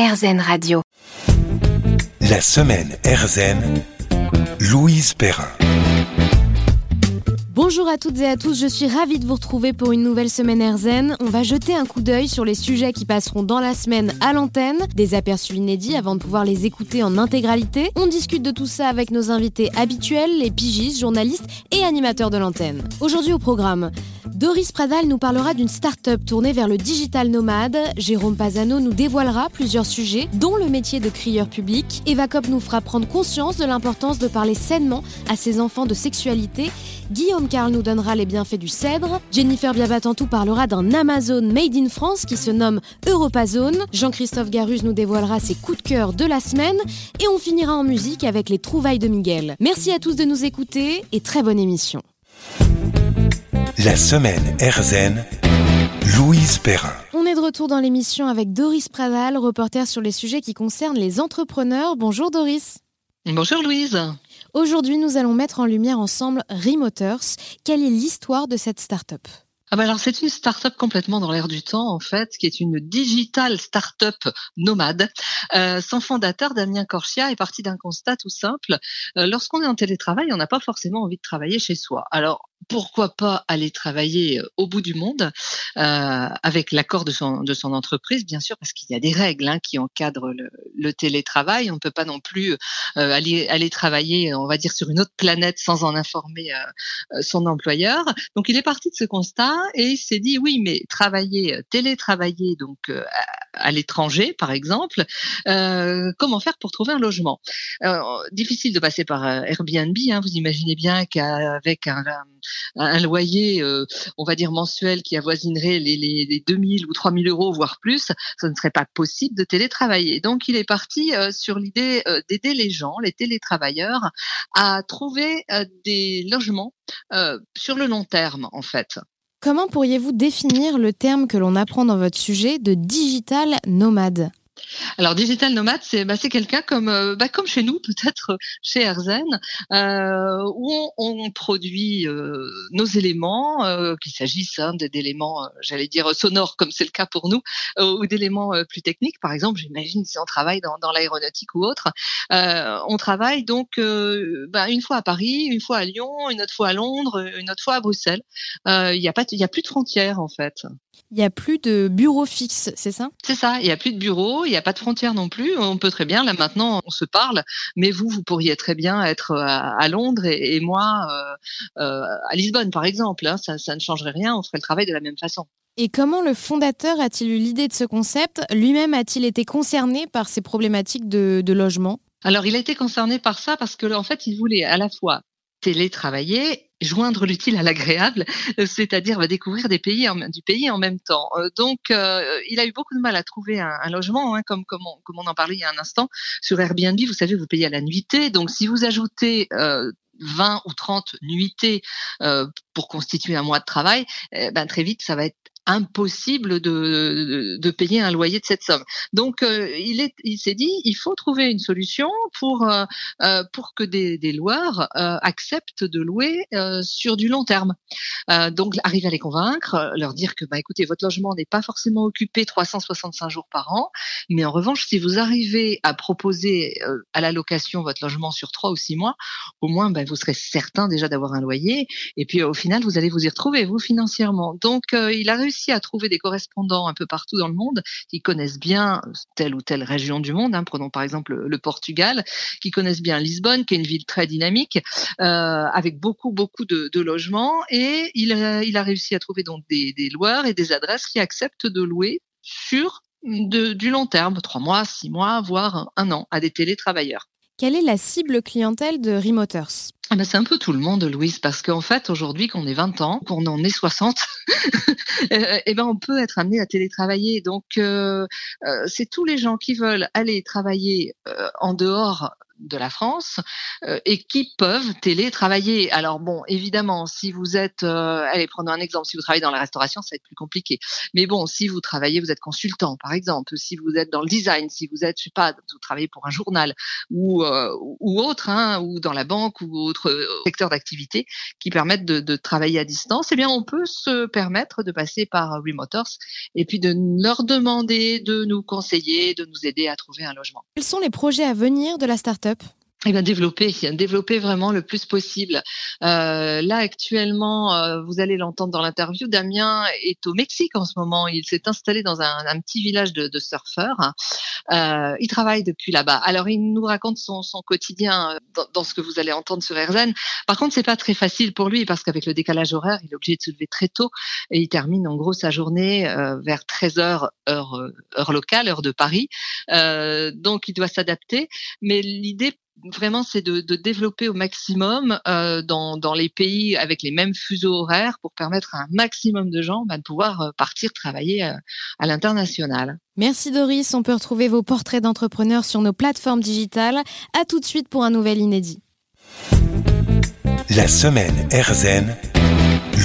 RZN Radio. La semaine RZN, Louise Perrin. Bonjour à toutes et à tous, je suis ravie de vous retrouver pour une nouvelle semaine RZN. On va jeter un coup d'œil sur les sujets qui passeront dans la semaine à l'antenne, des aperçus inédits avant de pouvoir les écouter en intégralité. On discute de tout ça avec nos invités habituels, les pigistes, journalistes et animateurs de l'antenne. Aujourd'hui au programme, Doris Pradal nous parlera d'une start-up tournée vers le digital nomade. Jérôme Pazano nous dévoilera plusieurs sujets, dont le métier de crieur public. Eva nous fera prendre conscience de l'importance de parler sainement à ses enfants de sexualité. Guillaume Carl nous donnera les bienfaits du cèdre. Jennifer Biabatantou parlera d'un Amazon Made in France qui se nomme Europazone. Jean-Christophe Garus nous dévoilera ses coups de cœur de la semaine. Et on finira en musique avec les trouvailles de Miguel. Merci à tous de nous écouter et très bonne émission. La semaine RZN, Louise Perrin. On est de retour dans l'émission avec Doris Pradal, reporter sur les sujets qui concernent les entrepreneurs. Bonjour Doris. Bonjour Louise. Aujourd'hui, nous allons mettre en lumière ensemble Remoters. Quelle est l'histoire de cette start-up? Ah bah alors c'est une start-up complètement dans l'air du temps en fait, qui est une digital start-up nomade. Euh, son fondateur Damien Corchia est parti d'un constat tout simple. Euh, Lorsqu'on est en télétravail, on n'a pas forcément envie de travailler chez soi. Alors pourquoi pas aller travailler euh, au bout du monde euh, avec l'accord de son, de son entreprise, bien sûr, parce qu'il y a des règles hein, qui encadrent le, le, télétravail. On ne peut pas non plus euh, aller, aller travailler, on va dire, sur une autre planète sans en informer euh, son employeur. Donc, il est parti de ce constat et il s'est dit, oui, mais travailler, télétravailler, donc à, à l'étranger, par exemple, comment faire pour trouver un logement? Difficile de passer par Airbnb. Hein, vous imaginez bien qu'avec un, un un loyer, euh, on va dire mensuel, qui avoisinerait les, les, les 2000 ou 3000 euros, voire plus, ce ne serait pas possible de télétravailler. Donc, il est parti euh, sur l'idée euh, d'aider les gens, les télétravailleurs, à trouver des logements sur le long terme, en fait. Comment pourriez-vous définir le terme que l'on apprend dans votre sujet de digital nomade? Alors digital nomade, c'est bah, quelqu'un comme euh, bah, comme chez nous peut-être chez Erzen euh, où on, on produit euh, nos éléments, euh, qu'il s'agisse hein, d'éléments, euh, j'allais dire sonores comme c'est le cas pour nous, ou d'éléments plus techniques. Par exemple, j'imagine si on travaille dans, dans l'aéronautique ou autre, on travaille donc bah, une fois à Paris, une fois à Lyon, une autre fois à Londres, une autre fois à Bruxelles. Il n'y a pas, il y a plus de frontières en fait. Il n'y a plus de bureau fixe, c'est ça? C'est ça, il n'y a plus de bureau, il n'y a pas de frontières non plus. On peut très bien, là maintenant, on se parle, mais vous, vous pourriez très bien être à, Londres et, moi euh, euh, à Lisbonne, par exemple. Hein. Ça, ça ne changerait rien, on ferait le travail de la même façon. Et comment le fondateur a-t-il eu l'idée de ce concept? Lui-même a-t-il été concerné par ces problématiques de, de logement? Alors, il a été concerné par ça parce que, en fait, il voulait à la fois télétravailler joindre l'utile à l'agréable, euh, c'est-à-dire va découvrir des pays en, du pays en même temps. Euh, donc, euh, il a eu beaucoup de mal à trouver un, logement, hein, comme, comme on, en parlait il y a un instant. Sur Airbnb, vous savez, vous payez à la nuitée. Donc, si vous ajoutez euh, 20 ou 30 nuitées pour constituer un mois de travail, eh ben, très vite, ça va être impossible de, de, payer un loyer de cette somme. Donc euh, il est, il s'est dit, il faut trouver une solution pour euh, euh pour que des, des loueurs euh, acceptent de louer euh, sur du long terme. donc arriver à les convaincre, leur dire que bah écoutez, votre logement n'est pas forcément occupé 365 jours par an, mais en revanche, si vous arrivez à proposer à la location votre logement sur trois ou six mois, au moins bah, vous serez certain déjà d'avoir un loyer, et puis au final vous allez vous y retrouver vous financièrement. Donc il a à trouver des correspondants un peu partout dans le monde qui connaissent bien telle ou telle région du monde. Hein. Prenons par exemple le Portugal, qui connaissent bien Lisbonne, qui est une ville très dynamique, euh, avec beaucoup beaucoup de, logements. Et il a, il a, réussi à trouver donc des, des loueurs et des adresses qui acceptent de louer sur du long terme, trois mois, six mois, voire un an, à des télétravailleurs. Quelle est la cible clientèle de Remoters ah ben c'est un peu tout le monde, Louise, parce qu'en fait, aujourd'hui, qu'on ait 20 ans, qu'on en ait 60, euh, eh ben on peut être amené à télétravailler. Donc, euh, euh, c'est tous les gens qui veulent aller travailler en dehors de la France euh, et qui peuvent télétravailler. Alors bon, évidemment, si vous êtes, euh, allez, prenons un exemple, si vous travaillez dans la restauration, ça va être plus compliqué. Mais bon, si vous travaillez, vous êtes consultant, par exemple, si vous êtes dans le design, si vous êtes, je sais pas, vous travaillez pour un journal ou euh, ou autre, hein, ou dans la banque ou autre d'autres secteurs d'activité qui permettent de, de, travailler à distance, eh bien, on peut se permettre de passer par Remotors et puis de leur demander de nous conseiller, de nous aider à trouver un logement. Quels sont les projets à venir de la start-up? up. Eh bien, développer, développer vraiment le plus possible. Euh, là, actuellement, euh, vous allez l'entendre dans l'interview, Damien est au Mexique en ce moment. Il s'est installé dans un, petit village de, de surfeurs. Euh, il travaille depuis là-bas. Alors, il nous raconte son, son quotidien euh, dans, dans, ce que vous allez entendre sur RZN. Par contre, c'est pas très facile pour lui parce qu'avec le décalage horaire, il est obligé de se lever très tôt et il termine en gros sa journée euh, vers 13 heures heure, heure locale, heure de Paris. donc, il doit s'adapter. Mais l'idée vraiment, c'est de, de, développer au maximum euh, dans, dans, les pays avec les mêmes fuseaux horaires pour permettre à un maximum de gens bah, de pouvoir euh, partir travailler euh, à l'international. Merci Doris, on peut retrouver vos portraits d'entrepreneurs sur nos plateformes digitales. À tout de suite pour un nouvel inédit. La semaine RZN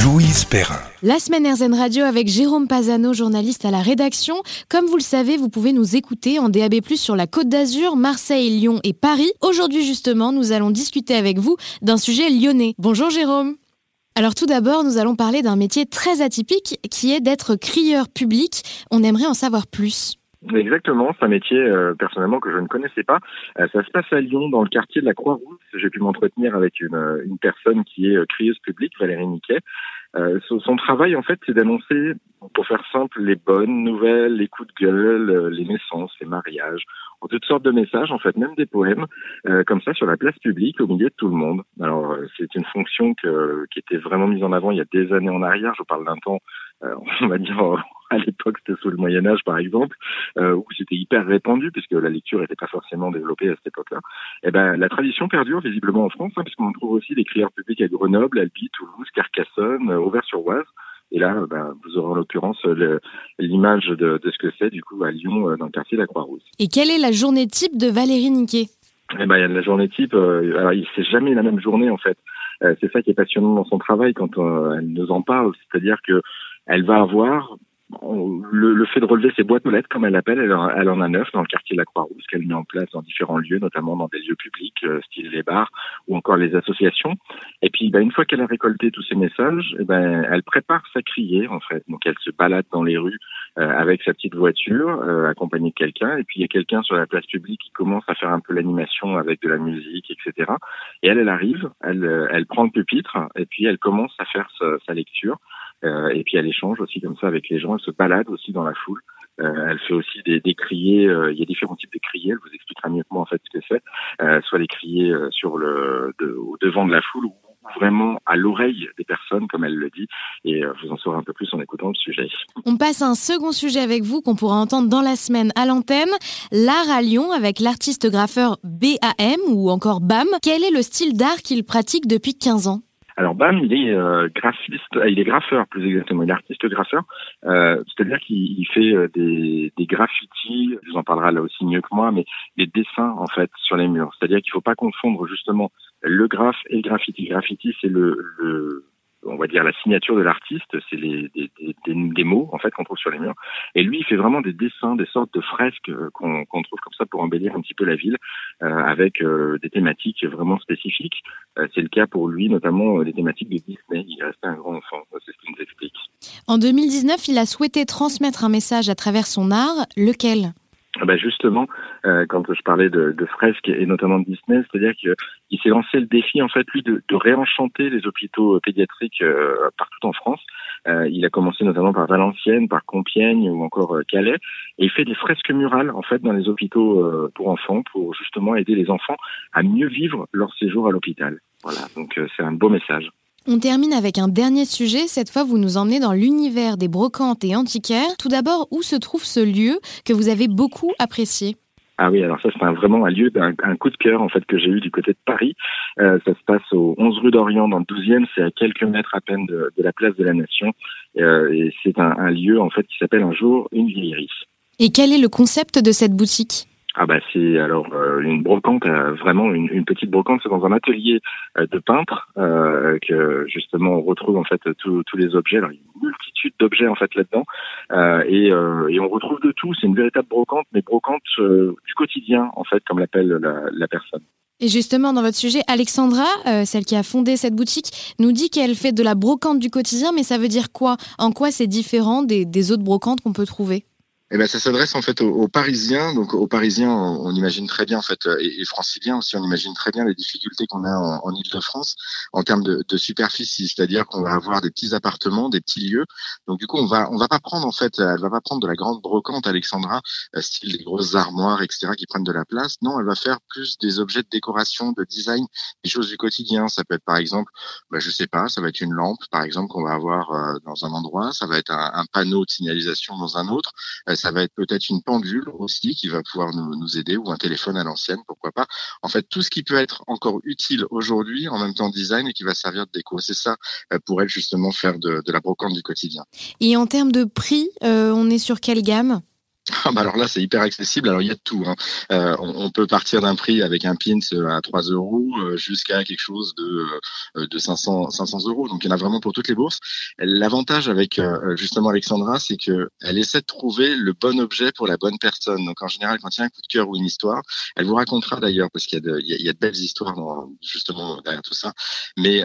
Louise Perrin. La semaine RZN Radio avec Jérôme Pazano, journaliste à la rédaction. Comme vous le savez, vous pouvez nous écouter en DAB+, sur la Côte d'Azur, Marseille, Lyon et Paris. Aujourd'hui, justement, nous allons discuter avec vous d'un sujet lyonnais. Bonjour Jérôme. Alors tout d'abord, nous allons parler d'un métier très atypique qui est d'être crieur public. On aimerait en savoir plus. Exactement, c'est un métier euh, personnellement que je ne connaissais pas. Euh, ça se passe à Lyon, dans le quartier de la Croix-Rousse. J'ai pu m'entretenir avec une, euh, une, personne qui est crieuse publique, Valérie Niquet. son travail, en fait, c'est d'annoncer, pour faire simple, les bonnes nouvelles, les coups de gueule, les naissances, les mariages, toutes sortes de messages, en fait, même des poèmes, comme ça, sur la place publique, au milieu de tout le monde. Alors, c'est une fonction que, qui était vraiment mise en avant il y a des années en arrière. Je parle d'un temps, on va dire à l'époque, c'était sous le Moyen Âge, par exemple, euh, où c'était hyper répandu, puisque la lecture n'était pas forcément développée à cette époque-là. Et eh ben, la tradition perdure visiblement en France, hein, puisqu'on trouve aussi des crieurs publics à Grenoble, Albi, Toulouse, Carcassonne, euh, Auvers-sur-Oise. Et là, ben, vous aurez en l'occurrence l'image de, de, ce que c'est du coup à Lyon, euh, dans le quartier de la Croix-Rousse. Et quelle est la journée type de Valérie Niquet? Eh ben, il y a la journée type. Euh, alors, c'est jamais la même journée en fait. c'est ça qui est passionnant dans son travail quand elle nous en parle, c'est-à-dire que elle va avoir le, le, fait de relever ces boîtes aux lettres, comme elle l'appelle, elle, elle, en a neuf dans le quartier de la Croix-Rousse qu'elle met en place dans différents lieux, notamment dans des lieux publics, euh, style les bars ou encore les associations. Et puis, bah, une fois qu'elle a récolté tous ces messages, eh ben, elle prépare sa criée en fait. Donc, elle se balade dans les rues euh, avec sa petite voiture, euh, accompagnée de quelqu'un. Et puis, il y a quelqu'un sur la place publique qui commence à faire un peu l'animation avec de la musique, etc. Et elle, elle arrive, elle, elle prend le pupitre et puis elle commence à faire sa, sa lecture. Euh, et puis elle échange aussi comme ça avec les gens. Elle se balade aussi dans la foule. Euh, elle fait aussi des, des criers. Euh, il y a différents types de criers. Elle vous expliquera mieux que en fait ce que c'est. soit les criers sur le de, au devant de la foule ou vraiment à l'oreille des personnes, comme elle le dit, et vous en saurez un peu plus en écoutant le sujet. On passe à un second sujet avec vous qu'on pourra entendre dans la semaine à l'antenne, l'art à Lyon avec l'artiste graffeur BAM ou encore BAM. Quel est le style d'art qu'il pratique depuis 15 ans? Alors Bam, il est euh, graphiste, euh, il est graffeur plus exactement, il est artiste graffeur, euh, c'est-à-dire qu'il fait euh, des, des graffitis, vous en parlera là aussi mieux que moi, mais des dessins en fait sur les murs. C'est-à-dire qu'il ne faut pas confondre justement le graphe et le graffiti. graffiti, c'est le, le on va dire la signature de l'artiste, c'est des, mots en fait qu'on trouve sur les murs. Et lui, il fait vraiment des dessins, des sortes de fresques euh, qu'on trouve comme ça pour embellir un petit peu la ville, euh, avec euh, des thématiques vraiment spécifiques. C'est le cas pour lui, notamment des thématiques de Disney. Il est resté un grand enfant, c'est ce qu'il nous explique. En 2019, il a souhaité transmettre un message à travers son art. Lequel? Ah bah justement, euh, quand je parlais de, de, fresques et notamment de Disney, c'est-à-dire qu'il s'est lancé le défi en fait lui de, de réenchanter les hôpitaux pédiatriques euh, partout en France. Euh, il a commencé notamment par Valenciennes, par Compiègne ou encore euh, Calais, et il fait des fresques murales en fait dans les hôpitaux euh, pour enfants pour justement aider les enfants à mieux vivre leur séjour à l'hôpital. Voilà, donc c'est un beau message. On termine avec un dernier sujet. Cette fois, vous nous emmenez dans l'univers des brocantes et antiquaires. Tout d'abord, où se trouve ce lieu que vous avez beaucoup apprécié? Ah oui, alors ça c'est vraiment un lieu d'un coup de cœur en fait que j'ai eu du côté de Paris. Euh, ça se passe au 11 rue d'Orient dans le 12e, c'est à quelques mètres à peine de, de la place de la Nation euh, et c'est un, un, lieu en fait qui s'appelle un jour une vieillerie. Et quel est le concept de cette boutique? Ah bah c'est alors euh, une brocante, euh, vraiment une, petite brocante, c'est dans un atelier euh, de peintre que justement on retrouve en fait tous les objets. Alors il y a une multitude d'objets en fait là-dedans et, et, on retrouve de tout. C'est une véritable brocante, mais brocante du quotidien en fait, comme l'appelle la, personne. Et justement, dans votre sujet, Alexandra, celle qui a fondé cette boutique, nous dit qu'elle fait de la brocante du quotidien, mais ça veut dire quoi? En quoi c'est différent des autres brocantes qu'on peut trouver? Eh ben, ça s'adresse en fait aux, Parisiens. Donc aux Parisiens, on, imagine très bien en fait, et, et, Franciliens aussi, on imagine très bien les difficultés qu'on a en, en Ile-de-France en termes de, de superficie, c'est-à-dire qu'on va avoir des petits appartements, des petits lieux. Donc du coup, on va on va pas prendre en fait, elle va pas prendre de la grande brocante, Alexandra, euh, style des grosses armoires, etc., qui prennent de la place. Non, elle va faire plus des objets de décoration, de design, des choses du quotidien. Ça peut être par exemple, bah, je sais pas, ça va être une lampe, par exemple, qu'on va avoir euh, dans un endroit. Ça va être un, un panneau de signalisation dans un autre. Ça va être peut-être une pendule aussi qui va pouvoir nous, aider ou un téléphone à l'ancienne, pourquoi pas. En fait, tout ce qui peut être encore utile aujourd'hui, en même temps design et qui va servir de déco. C'est ça euh, pour elle justement faire de, de, la brocante du quotidien. Et en termes de prix, euh, on est sur quelle gamme? Ah bah alors là, c'est hyper accessible. Alors il y a de tout. Hein. Euh, on, peut partir d'un prix avec un pins à 3 euros euh, jusqu'à quelque chose de, euh, de 500, 500 euros. Donc il y en a vraiment pour toutes les bourses. L'avantage avec justement Alexandra, c'est que elle essaie de trouver le bon objet pour la bonne personne. Donc en général, quand il y a un coup de cœur ou une histoire, elle vous racontera d'ailleurs parce qu'il y, a de, il y a de belles histoires dans, justement derrière tout ça. Mais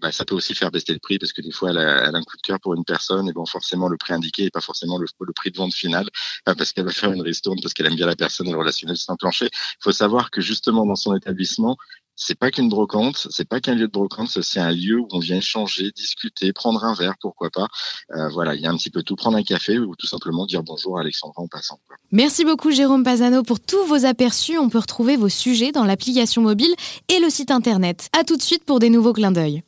bah, ça peut aussi faire baisser le prix parce que des fois, elle a, elle a, un coup de cœur pour une personne et bon, forcément le prix indiqué et pas forcément le prix de vente final parce qu'elle va faire une ristourne parce qu'elle aime bien la personne le relationnel c'est un plancher. Il faut savoir que justement dans son établissement, c'est pas qu'une brocante, c'est pas qu'un lieu de brocante, c'est un lieu où on vient échanger, discuter, prendre un verre, pourquoi pas. Euh, voilà, il y a un petit peu tout, prendre un café ou tout simplement dire bonjour à Alexandra en passant. Merci beaucoup Jérôme Pazano pour tous vos aperçus. On peut retrouver vos sujets dans l'application mobile et le site internet. À tout de suite pour des nouveaux clins d'œil.